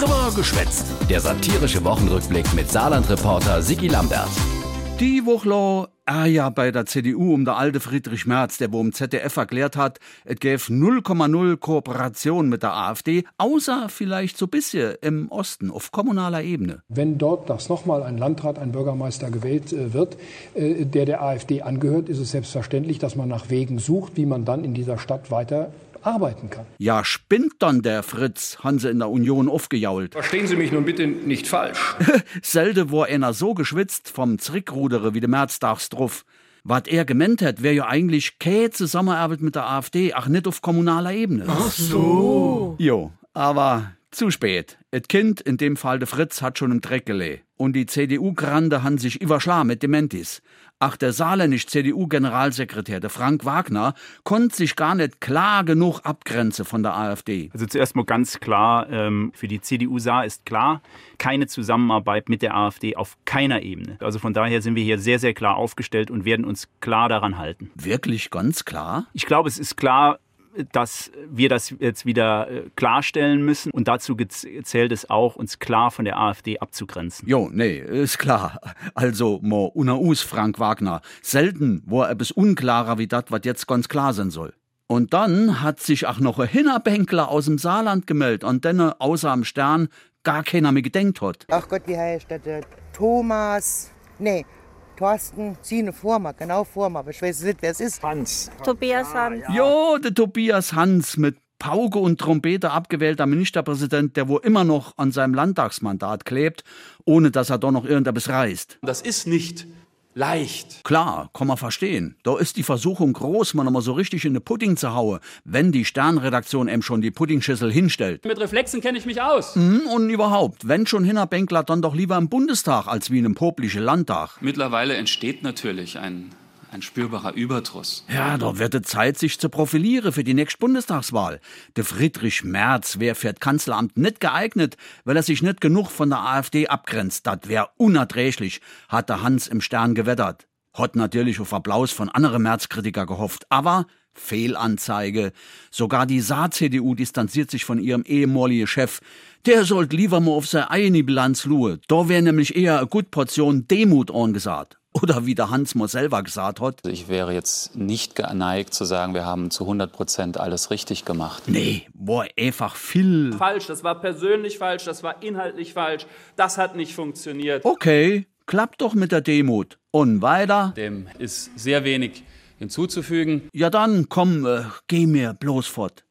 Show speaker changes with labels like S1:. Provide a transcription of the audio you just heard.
S1: Drüber geschwätzt. Der satirische Wochenrückblick mit Saarland-Reporter Sigi Lambert.
S2: Die Woche ah ja bei der CDU um der alte Friedrich Merz, der wo im ZDF erklärt hat, es gäbe 0,0 Kooperation mit der AfD, außer vielleicht so bisschen im Osten auf kommunaler Ebene.
S3: Wenn dort das nochmal ein Landrat, ein Bürgermeister gewählt äh, wird, äh, der der AfD angehört, ist es selbstverständlich, dass man nach Wegen sucht, wie man dann in dieser Stadt weiter arbeiten kann.
S2: Ja, spinnt dann der Fritz, Hanse in der Union aufgejault.
S4: Verstehen Sie mich nun bitte nicht falsch.
S2: Selde war einer so geschwitzt vom Zrickrudere wie de Märztags drauf. Was er gemeint hat, wäre ja eigentlich keine Zusammenarbeit mit der AfD, ach nicht auf kommunaler Ebene.
S5: Ach so.
S2: Jo, aber zu spät. Et Kind, in dem Fall der Fritz, hat schon im Dreck gelegt. Und die CDU-Grande han sich überschlagen mit Dementis. Ach, der saarländisch CDU-Generalsekretär, der Frank Wagner, konnte sich gar nicht klar genug abgrenzen von der AfD.
S6: Also zuerst mal ganz klar, ähm, für die CDU Saar ist klar, keine Zusammenarbeit mit der AfD auf keiner Ebene. Also von daher sind wir hier sehr, sehr klar aufgestellt und werden uns klar daran halten.
S2: Wirklich ganz klar?
S6: Ich glaube, es ist klar, dass wir das jetzt wieder äh, klarstellen müssen. Und dazu zählt es auch, uns klar von der AfD abzugrenzen.
S2: Jo, nee, ist klar. Also, mo unaus, Frank Wagner. Selten war etwas unklarer wie das, was jetzt ganz klar sein soll. Und dann hat sich auch noch ein Hinnerbänkler aus dem Saarland gemeldet und dann außer am Stern gar keiner mehr gedenkt hat.
S7: Ach Gott, wie heißt der? Thomas. Nee, Thorsten Sine Vormer, genau Vormer, aber ich weiß nicht, wer es ist.
S5: Hans.
S8: Tobias Hans.
S2: Ja, jo, der Tobias Hans mit Pauke und Trompete abgewählter Ministerpräsident, der wo immer noch an seinem Landtagsmandat klebt, ohne dass er doch noch irgendetwas reißt.
S4: Das ist nicht leicht.
S2: Klar, kann man verstehen. Da ist die Versuchung groß, man mal so richtig in den Pudding zu hauen, wenn die Sternredaktion eben schon die Puddingschüssel hinstellt.
S9: Mit Reflexen kenne ich mich aus.
S2: Mhm, und überhaupt, wenn schon Hinnerbänkler, dann doch lieber im Bundestag als wie in einem poplichen Landtag.
S10: Mittlerweile entsteht natürlich ein ein spürbarer Überdruss.
S2: Ja, da wird es Zeit, sich zu profilieren für die nächste Bundestagswahl. Der Friedrich Merz wäre für das Kanzleramt nicht geeignet, weil er sich nicht genug von der AfD abgrenzt. Das wäre unerträglich, hat der Hans im Stern gewettert. Hat natürlich auf Applaus von anderen Märzkritiker gehofft, aber Fehlanzeige. Sogar die Saar-CDU distanziert sich von ihrem ehemaligen Chef. Der sollte lieber mal auf seine eigene Bilanz luhe. Da wäre nämlich eher eine gute Portion Demut angesagt. Oder wie der Hans Mo selber gesagt hat.
S10: Ich wäre jetzt nicht geneigt zu sagen, wir haben zu 100 Prozent alles richtig gemacht.
S2: Nee, boah, einfach viel.
S9: Falsch, das war persönlich falsch, das war inhaltlich falsch, das hat nicht funktioniert.
S2: Okay, klappt doch mit der Demut. Und weiter?
S10: Dem ist sehr wenig hinzuzufügen.
S2: Ja dann, komm, äh, geh mir bloß fort.